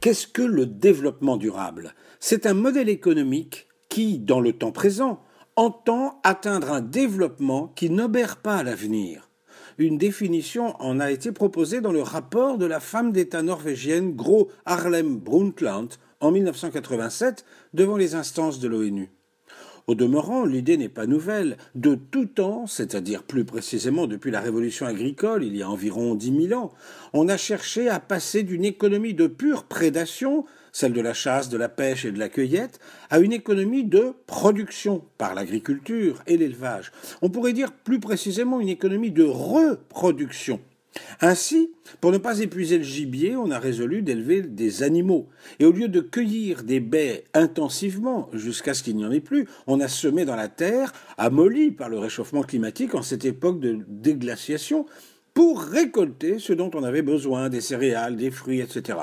Qu'est-ce que le développement durable? C'est un modèle économique qui, dans le temps présent, entend atteindre un développement qui n'obère pas l'avenir. Une définition en a été proposée dans le rapport de la femme d'État norvégienne Gro Harlem Brundtland en 1987 devant les instances de l'ONU. Au demeurant, l'idée n'est pas nouvelle. De tout temps, c'est-à-dire plus précisément depuis la révolution agricole, il y a environ dix mille ans, on a cherché à passer d'une économie de pure prédation, celle de la chasse, de la pêche et de la cueillette, à une économie de production par l'agriculture et l'élevage. On pourrait dire plus précisément une économie de reproduction ainsi, pour ne pas épuiser le gibier, on a résolu d'élever des animaux. Et au lieu de cueillir des baies intensivement jusqu'à ce qu'il n'y en ait plus, on a semé dans la terre, amollie par le réchauffement climatique en cette époque de déglaciation, pour récolter ce dont on avait besoin, des céréales, des fruits, etc.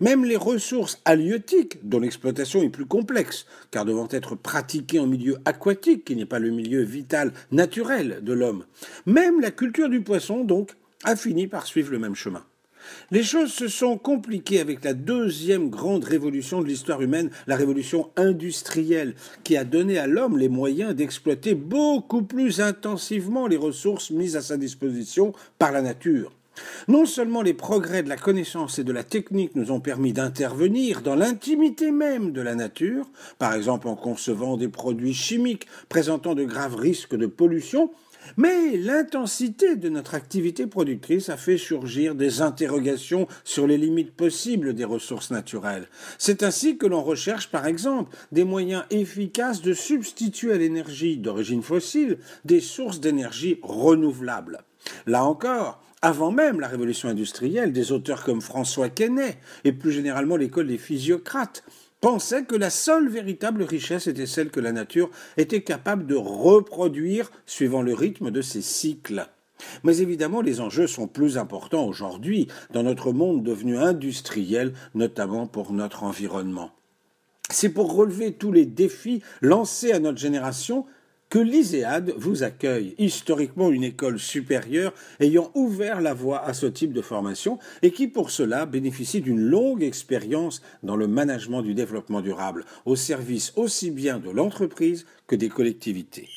Même les ressources halieutiques, dont l'exploitation est plus complexe, car devant être pratiquées en milieu aquatique, qui n'est pas le milieu vital naturel de l'homme, même la culture du poisson, donc, a fini par suivre le même chemin. Les choses se sont compliquées avec la deuxième grande révolution de l'histoire humaine, la révolution industrielle, qui a donné à l'homme les moyens d'exploiter beaucoup plus intensivement les ressources mises à sa disposition par la nature. Non seulement les progrès de la connaissance et de la technique nous ont permis d'intervenir dans l'intimité même de la nature, par exemple en concevant des produits chimiques présentant de graves risques de pollution, mais l'intensité de notre activité productrice a fait surgir des interrogations sur les limites possibles des ressources naturelles. C'est ainsi que l'on recherche, par exemple, des moyens efficaces de substituer à l'énergie d'origine fossile des sources d'énergie renouvelables. Là encore, avant même la révolution industrielle, des auteurs comme François Quesnay et plus généralement l'école des physiocrates pensait que la seule véritable richesse était celle que la nature était capable de reproduire suivant le rythme de ses cycles. Mais évidemment, les enjeux sont plus importants aujourd'hui dans notre monde devenu industriel, notamment pour notre environnement. C'est pour relever tous les défis lancés à notre génération que l'ISEAD vous accueille, historiquement une école supérieure ayant ouvert la voie à ce type de formation et qui pour cela bénéficie d'une longue expérience dans le management du développement durable, au service aussi bien de l'entreprise que des collectivités.